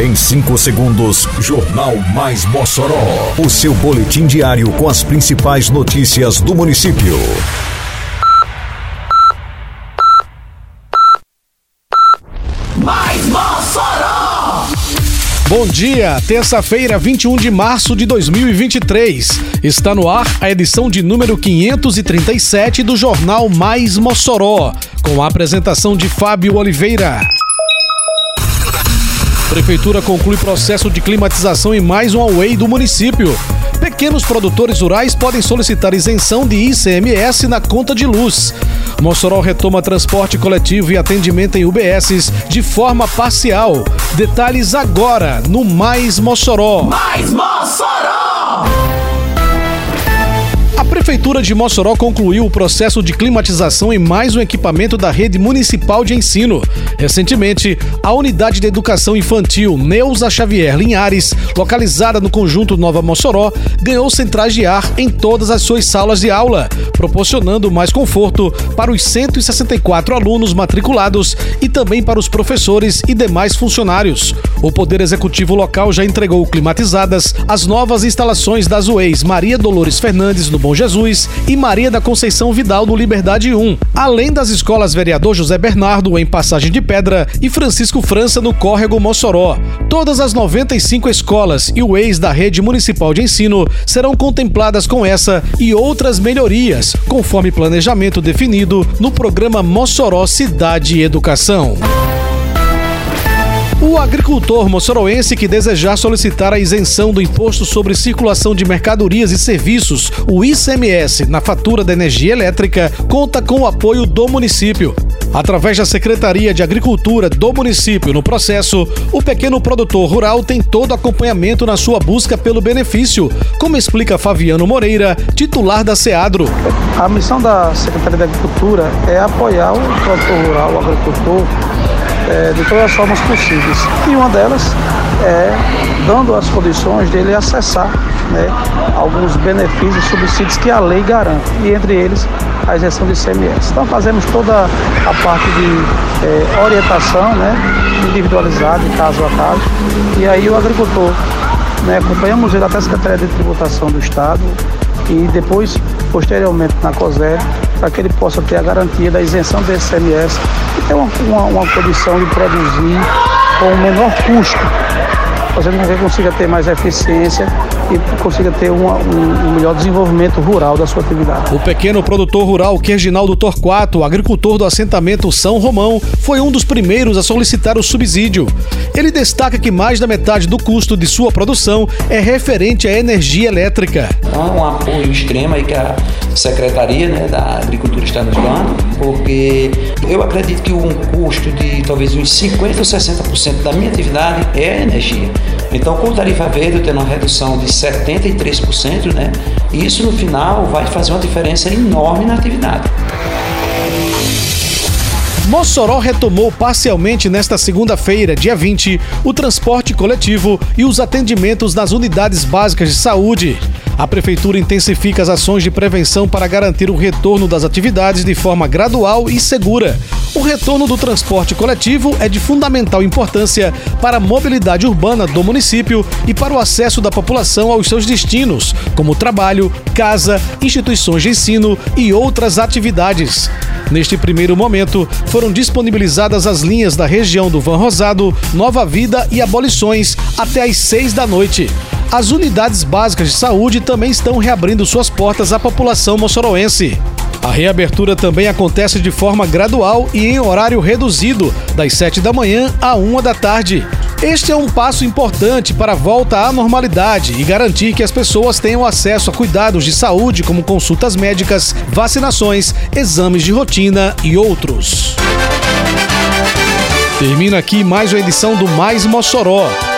Em 5 segundos, Jornal Mais Mossoró. O seu boletim diário com as principais notícias do município. Mais Mossoró! Bom dia, terça-feira, 21 de março de 2023. Está no ar a edição de número 537 do Jornal Mais Mossoró, com a apresentação de Fábio Oliveira. Prefeitura conclui processo de climatização em mais um away do município. Pequenos produtores rurais podem solicitar isenção de ICMS na conta de luz. Mossoró retoma transporte coletivo e atendimento em UBSs de forma parcial. Detalhes agora no Mais Mossoró. Mais Mossoró! Prefeitura de Mossoró concluiu o processo de climatização em mais um equipamento da rede municipal de ensino. Recentemente, a Unidade de Educação Infantil Neuza Xavier Linhares, localizada no conjunto Nova Mossoró, ganhou centrais de ar em todas as suas salas de aula, proporcionando mais conforto para os 164 alunos matriculados e também para os professores e demais funcionários. O Poder Executivo local já entregou climatizadas as novas instalações das UEIs Maria Dolores Fernandes no Bom Jesus Jesus e Maria da Conceição Vidal no Liberdade 1, além das escolas Vereador José Bernardo em Passagem de Pedra e Francisco França no Córrego Mossoró. Todas as 95 escolas e o ex da rede municipal de ensino serão contempladas com essa e outras melhorias, conforme planejamento definido no programa Mossoró Cidade Educação. O agricultor moçoroense que desejar solicitar a isenção do Imposto sobre Circulação de Mercadorias e Serviços, o ICMS, na fatura da energia elétrica, conta com o apoio do município. Através da Secretaria de Agricultura do município no processo, o pequeno produtor rural tem todo acompanhamento na sua busca pelo benefício, como explica Fabiano Moreira, titular da SEADRO. A missão da Secretaria de Agricultura é apoiar o produtor rural, o agricultor, é, de todas as formas possíveis. E uma delas é dando as condições dele acessar né, alguns benefícios subsídios que a lei garante, e entre eles a isenção de ICMS. Então fazemos toda a parte de é, orientação né, individualizada, caso a caso, e aí o agricultor, né, acompanhamos ele até a Secretaria de Tributação do Estado e depois, posteriormente, na COSER, para que ele possa ter a garantia da isenção do ICMS e ter uma, uma, uma condição de produzir com o menor custo fazendo com que consiga ter mais eficiência e consiga ter uma, um, um, melhor desenvolvimento rural da sua atividade. O pequeno produtor rural Querginaldo Torquato, agricultor do assentamento São Romão, foi um dos primeiros a solicitar o subsídio. Ele destaca que mais da metade do custo de sua produção é referente à energia elétrica. É um apoio extremo aí que a Secretaria né, da Agricultura está nos dando, porque eu acredito que um custo de talvez uns 50% ou 60% da minha atividade é energia. Então, com tarifa verde, eu tendo uma redução de 73%, né? Isso no final vai fazer uma diferença enorme na atividade. Mossoró retomou parcialmente nesta segunda-feira, dia 20, o transporte coletivo e os atendimentos nas unidades básicas de saúde. A Prefeitura intensifica as ações de prevenção para garantir o retorno das atividades de forma gradual e segura. O retorno do transporte coletivo é de fundamental importância para a mobilidade urbana do município e para o acesso da população aos seus destinos, como trabalho, casa, instituições de ensino e outras atividades. Neste primeiro momento, foram disponibilizadas as linhas da região do Van Rosado, Nova Vida e Abolições até às seis da noite. As unidades básicas de saúde também estão reabrindo suas portas à população moçoroense. A reabertura também acontece de forma gradual e em horário reduzido, das 7 da manhã à 1 da tarde. Este é um passo importante para a volta à normalidade e garantir que as pessoas tenham acesso a cuidados de saúde, como consultas médicas, vacinações, exames de rotina e outros. Termina aqui mais uma edição do Mais Mossoró